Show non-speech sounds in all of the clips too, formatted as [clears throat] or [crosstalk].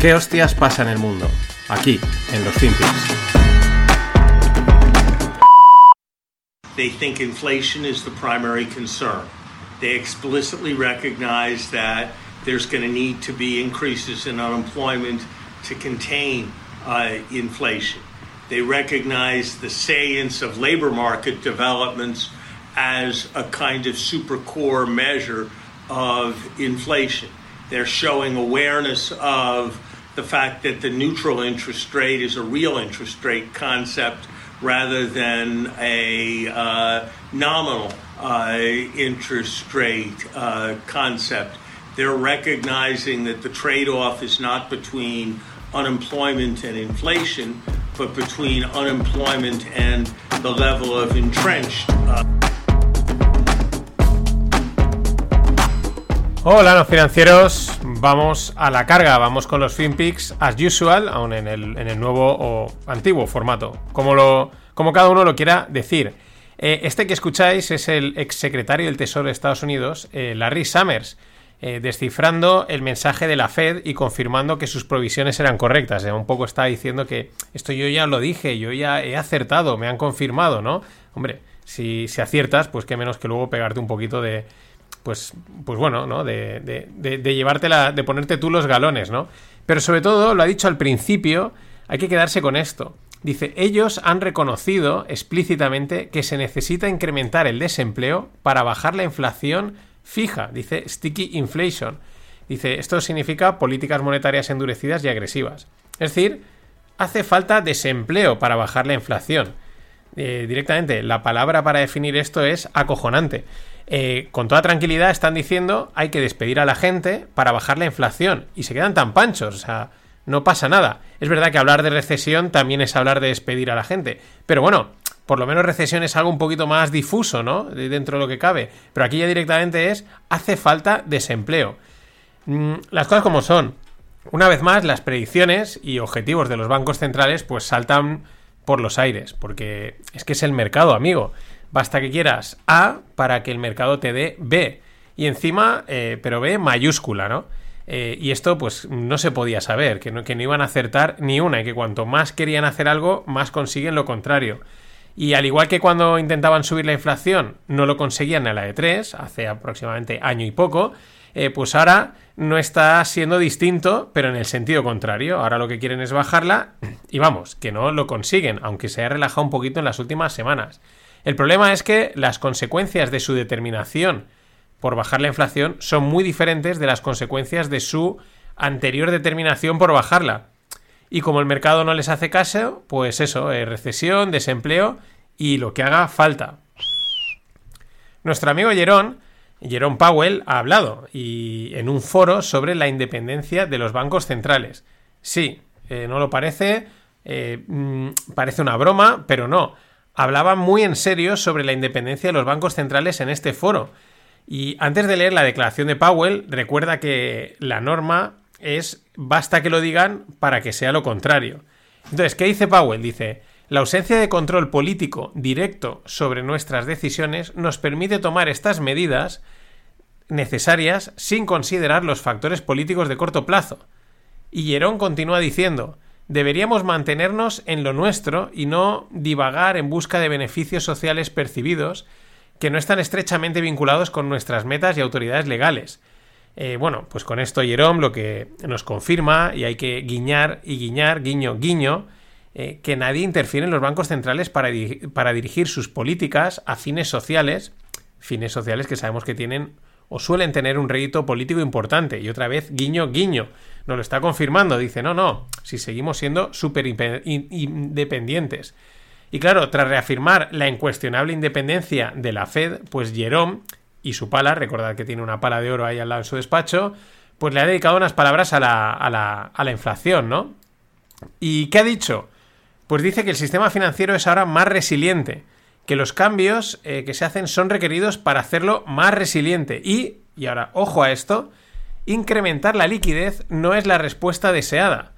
¿Qué hostias pasa en el mundo? Aquí, en los FinPix. They think inflation is the primary concern. They explicitly recognize that there's going to need to be increases in unemployment to contain uh, inflation. They recognize the salience of labor market developments as a kind of super core measure of inflation. They're showing awareness of the fact that the neutral interest rate is a real interest rate concept rather than a uh, nominal uh, interest rate uh, concept. They're recognizing that the trade off is not between unemployment and inflation, but between unemployment and the level of entrenched. Uh, Hola, los financieros. Vamos a la carga, vamos con los FinPix as usual, aún en el, nuevo o antiguo formato, como, lo, como cada uno lo quiera decir. Eh, este que escucháis es el exsecretario del Tesoro de Estados Unidos, eh, Larry Summers, eh, descifrando el mensaje de la Fed y confirmando que sus provisiones eran correctas. un poco está diciendo que esto yo ya lo dije, yo ya he acertado, me han confirmado, ¿no? Hombre, si, si aciertas, pues qué menos que luego pegarte un poquito de pues, pues bueno, ¿no? De, de, de, de de ponerte tú los galones, ¿no? Pero sobre todo, lo ha dicho al principio, hay que quedarse con esto. Dice, ellos han reconocido explícitamente que se necesita incrementar el desempleo para bajar la inflación fija, dice sticky inflation. Dice, esto significa políticas monetarias endurecidas y agresivas. Es decir, hace falta desempleo para bajar la inflación. Eh, directamente, la palabra para definir esto es acojonante. Eh, con toda tranquilidad están diciendo hay que despedir a la gente para bajar la inflación y se quedan tan panchos, o sea, no pasa nada. Es verdad que hablar de recesión también es hablar de despedir a la gente, pero bueno, por lo menos recesión es algo un poquito más difuso, ¿no? Dentro de lo que cabe, pero aquí ya directamente es hace falta desempleo. Mm, las cosas como son. Una vez más, las predicciones y objetivos de los bancos centrales pues saltan por los aires, porque es que es el mercado, amigo. Basta que quieras A para que el mercado te dé B. Y encima, eh, pero B mayúscula, ¿no? Eh, y esto pues no se podía saber, que no, que no iban a acertar ni una y que cuanto más querían hacer algo, más consiguen lo contrario. Y al igual que cuando intentaban subir la inflación, no lo conseguían en la de 3, hace aproximadamente año y poco, eh, pues ahora no está siendo distinto, pero en el sentido contrario. Ahora lo que quieren es bajarla y vamos, que no lo consiguen, aunque se haya relajado un poquito en las últimas semanas. El problema es que las consecuencias de su determinación por bajar la inflación son muy diferentes de las consecuencias de su anterior determinación por bajarla. Y como el mercado no les hace caso, pues eso, eh, recesión, desempleo y lo que haga falta. Nuestro amigo Jerón, Jerón Powell, ha hablado y en un foro sobre la independencia de los bancos centrales. Sí, eh, no lo parece, eh, mm, parece una broma, pero no hablaba muy en serio sobre la independencia de los bancos centrales en este foro. Y antes de leer la declaración de Powell, recuerda que la norma es basta que lo digan para que sea lo contrario. Entonces, ¿qué dice Powell? Dice, la ausencia de control político directo sobre nuestras decisiones nos permite tomar estas medidas necesarias sin considerar los factores políticos de corto plazo. Y Jerón continúa diciendo, deberíamos mantenernos en lo nuestro y no divagar en busca de beneficios sociales percibidos que no están estrechamente vinculados con nuestras metas y autoridades legales. Eh, bueno, pues con esto Jerome lo que nos confirma, y hay que guiñar y guiñar, guiño, guiño, eh, que nadie interfiere en los bancos centrales para, para dirigir sus políticas a fines sociales, fines sociales que sabemos que tienen o suelen tener un rédito político importante. Y otra vez, guiño, guiño. Nos lo está confirmando. Dice, no, no, si seguimos siendo súper independientes. Y claro, tras reafirmar la incuestionable independencia de la Fed, pues Jerome y su pala, recordad que tiene una pala de oro ahí al lado en su despacho, pues le ha dedicado unas palabras a la, a la, a la inflación, ¿no? ¿Y qué ha dicho? Pues dice que el sistema financiero es ahora más resiliente que los cambios eh, que se hacen son requeridos para hacerlo más resiliente. Y, y ahora, ojo a esto, incrementar la liquidez no es la respuesta deseada.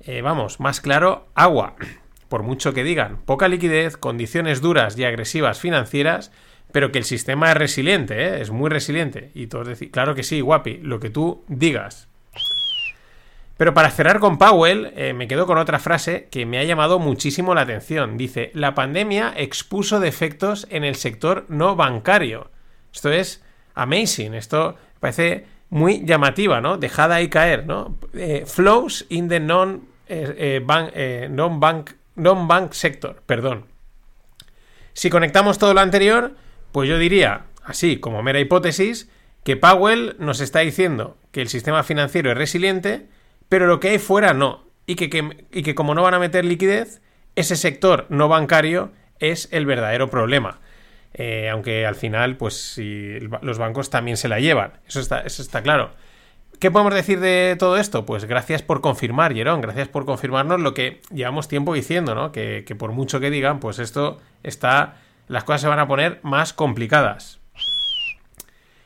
Eh, vamos, más claro, agua. [clears throat] Por mucho que digan, poca liquidez, condiciones duras y agresivas financieras, pero que el sistema es resiliente, ¿eh? es muy resiliente. Y todos decir, claro que sí, guapi, lo que tú digas. Pero para cerrar con Powell, eh, me quedo con otra frase que me ha llamado muchísimo la atención. Dice, la pandemia expuso defectos en el sector no bancario. Esto es amazing, esto parece muy llamativa, ¿no? Dejada ahí caer, ¿no? Eh, flows in the non, eh, non, bank, non bank sector, perdón. Si conectamos todo lo anterior, pues yo diría, así como mera hipótesis, que Powell nos está diciendo que el sistema financiero es resiliente, pero lo que hay fuera no. Y que, que, como no van a meter liquidez, ese sector no bancario es el verdadero problema. Eh, aunque al final, pues si los bancos también se la llevan. Eso está, eso está claro. ¿Qué podemos decir de todo esto? Pues gracias por confirmar, Jerón, gracias por confirmarnos lo que llevamos tiempo diciendo, ¿no? Que, que por mucho que digan, pues esto está. Las cosas se van a poner más complicadas.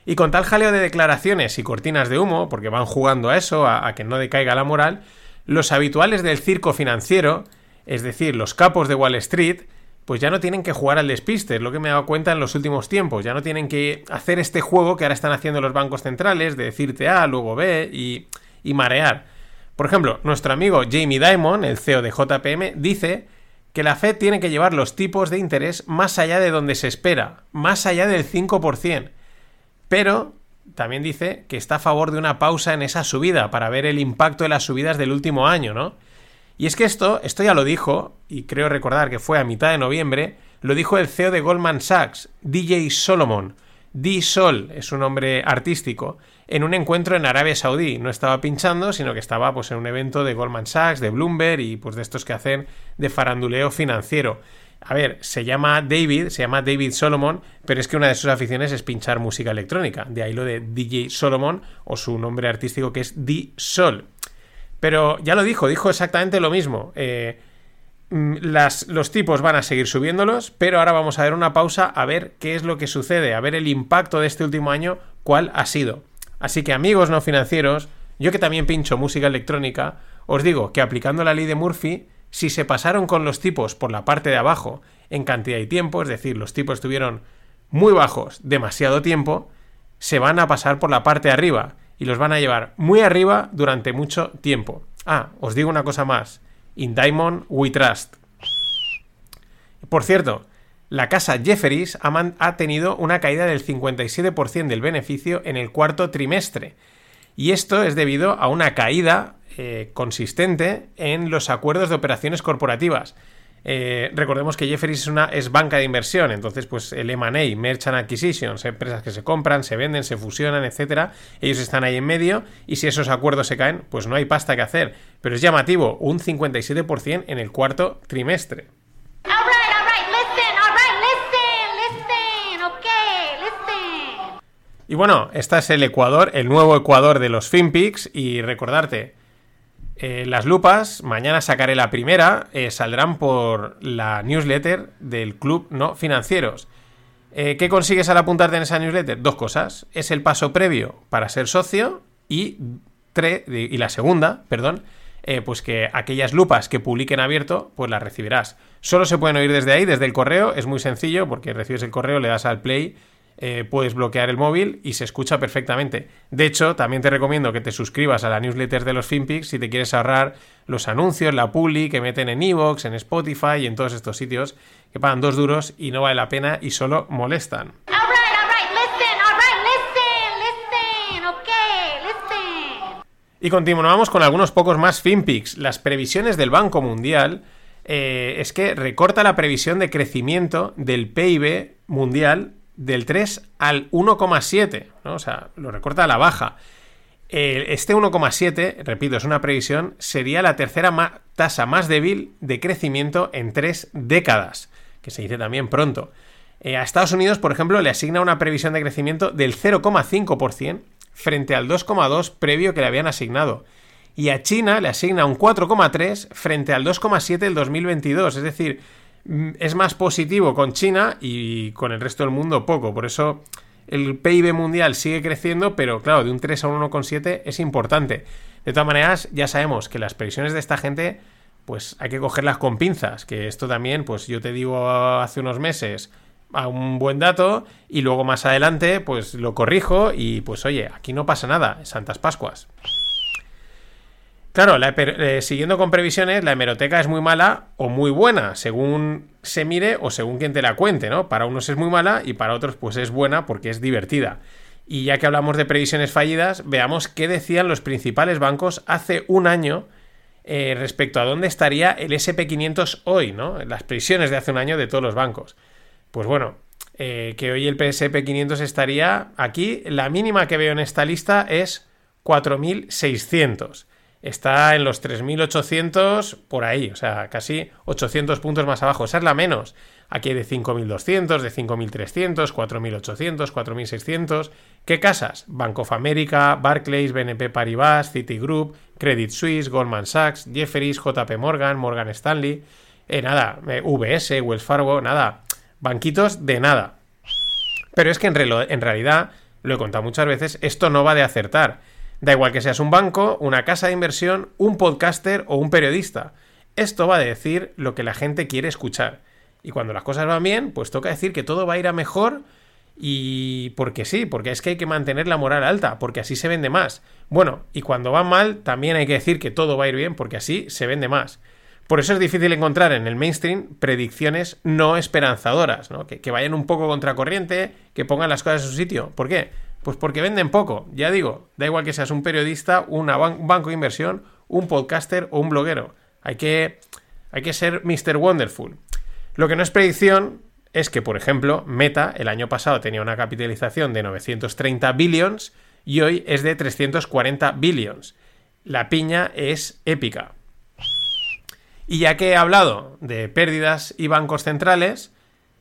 Y con tal jaleo de declaraciones y cortinas de humo, porque van jugando a eso, a, que no decaiga la moral, los habituales del circo financiero, es decir, los capos de Wall Street, pues ya no tienen que jugar al despiste, es lo que me he dado cuenta en los últimos tiempos, ya no tienen que hacer este juego que ahora están haciendo los bancos centrales, de decirte A, luego B y, y marear. Por ejemplo, nuestro amigo Jamie Dimon, el CEO de JPM, dice que la Fed tiene que llevar los tipos de interés más allá de donde se espera, más allá del 5%. Pero también dice que está a favor de una pausa en esa subida para ver el impacto de las subidas del último año, ¿no? Y es que esto, esto ya lo dijo, y creo recordar que fue a mitad de noviembre, lo dijo el CEO de Goldman Sachs, DJ Solomon. D-Sol es un nombre artístico, en un encuentro en Arabia Saudí. No estaba pinchando, sino que estaba pues, en un evento de Goldman Sachs, de Bloomberg y pues de estos que hacen de faranduleo financiero. A ver, se llama David, se llama David Solomon, pero es que una de sus aficiones es pinchar música electrónica. De ahí lo de DJ Solomon o su nombre artístico que es D-Sol. Pero ya lo dijo, dijo exactamente lo mismo. Eh, mm, las, los tipos van a seguir subiéndolos, pero ahora vamos a ver una pausa a ver qué es lo que sucede, a ver el impacto de este último año, cuál ha sido. Así que amigos no financieros, yo que también pincho música electrónica, os digo que aplicando la ley de Murphy, si se pasaron con los tipos por la parte de abajo en cantidad y tiempo, es decir, los tipos estuvieron muy bajos demasiado tiempo, se van a pasar por la parte de arriba y los van a llevar muy arriba durante mucho tiempo. Ah, os digo una cosa más. In Diamond We Trust. Por cierto, la casa Jefferies ha, tenido una caída del 57% del beneficio en el cuarto trimestre. Y esto es debido a una caída eh, consistente en los acuerdos de operaciones corporativas. Eh, recordemos que Jefferies es una es banca de inversión, entonces pues el M&A, Merchant Acquisitions, empresas que se compran, se venden, se fusionan, etcétera, ellos están ahí en medio y si esos acuerdos se caen, pues no hay pasta que hacer, pero es llamativo, un 57% en el cuarto trimestre. Y bueno, este es el Ecuador, el nuevo Ecuador de los FinPix y recordarte, eh, las lupas, mañana sacaré la primera, eh, saldrán por la newsletter del Club No Financieros. Eh, ¿Qué consigues al apuntarte en esa newsletter? Dos cosas. Es el paso previo para ser socio y, y la segunda, perdón, pues que aquellas lupas que publiquen abierto, pues las recibirás. Solo se pueden oír desde ahí, desde el correo. Es muy sencillo porque recibes el correo, le das al play eh, puedes bloquear el móvil y se escucha perfectamente. De hecho, también te recomiendo que te suscribas a la newsletter de los FinPix si te quieres ahorrar los anuncios, la publi que meten en Evox, en Spotify y en todos estos sitios que pagan dos duros y no vale la pena y solo molestan. Y continuamos con algunos pocos más FinPix. Las previsiones del Banco Mundial eh, es que recorta la previsión de crecimiento del PIB mundial del 3 al 1,7, ¿no? o sea, lo recorta a la baja. Este 1,7, repito, es una previsión, sería la tercera tasa más débil de crecimiento en tres décadas, que se dice también pronto. Eh, a Estados Unidos, por ejemplo, le asigna una previsión de crecimiento del 0,5% frente al 2,2% previo que le habían asignado. Y a China le asigna un 4,3% frente al 2,7% del 2022, es decir, es más positivo con China y con el resto del mundo poco. Por eso el PIB mundial sigue creciendo, pero claro, de un 3 a un 1,7 es importante. De todas maneras, ya sabemos que las previsiones de esta gente, pues hay que cogerlas con pinzas, que esto también, pues yo te digo hace unos meses a un buen dato y luego más adelante, pues lo corrijo y pues oye, aquí no pasa nada, Santas Pascuas. Claro, eh, siguiendo con previsiones, la hemeroteca es muy mala o muy buena, según se mire o según quien te la cuente, ¿no? Para unos es muy mala y para otros pues es buena porque es divertida. Y ya que hablamos de previsiones fallidas, veamos qué decían los principales bancos hace un año eh, respecto a dónde estaría el SP500 hoy, ¿no? Las previsiones de hace un año de todos los bancos. Pues bueno, eh, que hoy el SP500 estaría aquí, la mínima que veo en esta lista es 4.600 está en los 3.800 por ahí, o sea, casi 800 puntos más abajo. Esa es la menos. Aquí hay de 5.200, de 5.300, 4.800, 4.600. ¿Qué casas? Bank of America, Barclays, BNP Paribas, Citigroup, Credit Suisse, Goldman Sachs, Jefferies, JP Morgan, Morgan Stanley. Eh, nada, eh, VS, Wells Fargo, nada. Banquitos de nada. Pero es que en, en realidad, lo he contado muchas veces, esto no va de acertar Da igual que seas un banco, una casa de inversión, un podcaster o un periodista. Esto va a decir lo que la gente quiere escuchar. Y cuando las cosas van bien, pues toca decir que todo va a ir a mejor y porque sí, porque es que hay que mantener la moral alta, porque así se vende más. Bueno, y cuando va mal, también hay que decir que todo va a ir bien, porque así se vende más. Por eso es difícil encontrar en el mainstream predicciones no esperanzadoras, ¿no? Que, que vayan un poco contracorriente, que pongan las cosas en su sitio. ¿Por qué? Pues porque venden poco, ya digo, da igual que seas un periodista, un banco de inversión, un podcaster o un bloguero. Hay que, hay que ser Mr. Wonderful. Lo que no es predicción es que, por ejemplo, Meta el año pasado tenía una capitalización de 930 billions y hoy es de 340 billions. La piña es épica. Y ya que he hablado de pérdidas y bancos centrales,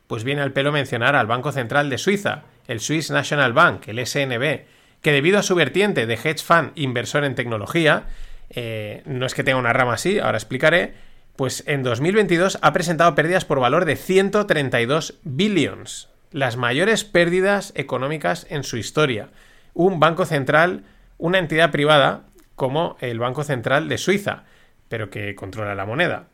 pues viene al pelo mencionar al Banco Central de Suiza, el Swiss National Bank, el SNB, que debido a su vertiente de hedge fund inversor en tecnología, eh, no es que tenga una rama así, ahora explicaré, pues en 2022 ha presentado pérdidas por valor de 132 billions, las mayores pérdidas económicas en su historia. Un banco central, una entidad privada como el Banco Central de Suiza, pero que controla la moneda.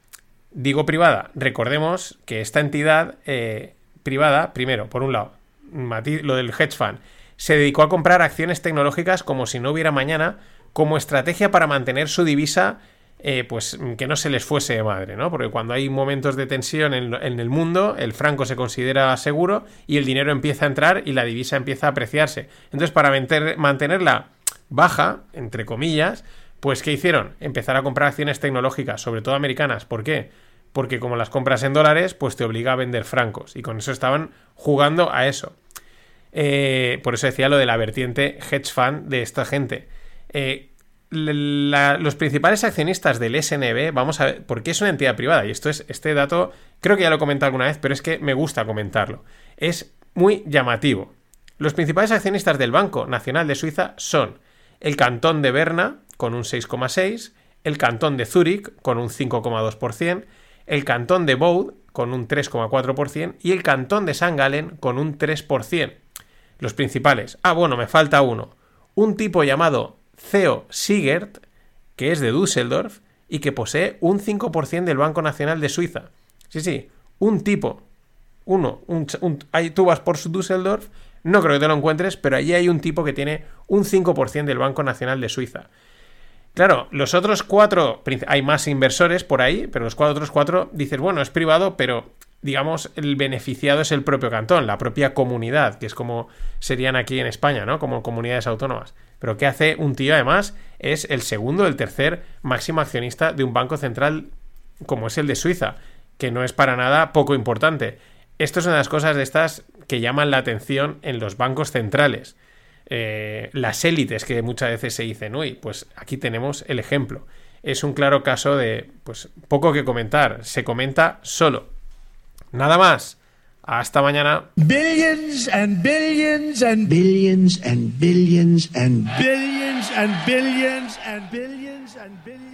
Digo privada, recordemos que esta entidad eh, privada, primero, por un lado, lo del hedge fund, se dedicó a comprar acciones tecnológicas como si no hubiera mañana, como estrategia para mantener su divisa, eh, pues que no se les fuese de madre, ¿no? Porque cuando hay momentos de tensión en, el mundo, el franco se considera seguro y el dinero empieza a entrar y la divisa empieza a apreciarse. Entonces, para mantenerla baja, entre comillas, pues ¿qué hicieron? Empezar a comprar acciones tecnológicas, sobre todo americanas. ¿Por qué? Porque como las compras en dólares, pues te obliga a vender francos. Y con eso estaban jugando a eso. Eh, por eso decía lo de la vertiente hedge fund de esta gente. Eh, los principales accionistas del SNB, vamos a ver, porque es una entidad privada, y esto es, este dato, creo que ya lo he comentado alguna vez, pero es que me gusta comentarlo. Es muy llamativo. Los principales accionistas del Banco Nacional de Suiza son el cantón de Berna, con un 6,6%, el cantón de Zúrich, con un 5,2%, el cantón de Vaud, con un 3,4%, y el cantón de San Galen, con un 3%. Los principales. Ah, bueno, me falta uno. Un tipo llamado Theo Sigert, que es de Düsseldorf y que posee un 5% del Banco Nacional de Suiza. Sí, sí, un tipo. Uno. Un, ahí tú vas por Düsseldorf, no creo que te lo encuentres, pero allí hay un tipo que tiene un 5% del Banco Nacional de Suiza. Claro, los otros cuatro, hay más inversores por ahí, pero los cuatro, otros cuatro dices, bueno, es privado, pero digamos, el beneficiado es el propio cantón, la propia comunidad, que es como serían aquí en España, ¿no? Como comunidades autónomas. Pero ¿qué hace un tío, además? Es el segundo, el tercer máximo accionista de un banco central como es el de Suiza, que no es para nada poco importante. Esto es una de las cosas de estas que llaman la atención en los bancos centrales. Eh, las élites que muchas veces se dicen, uy, pues aquí tenemos el ejemplo. Es un claro caso de, pues, poco que comentar, se comenta solo. Nada más. Hasta mañana. Billions and billions and billions and billions and billions and billions and billions and billions.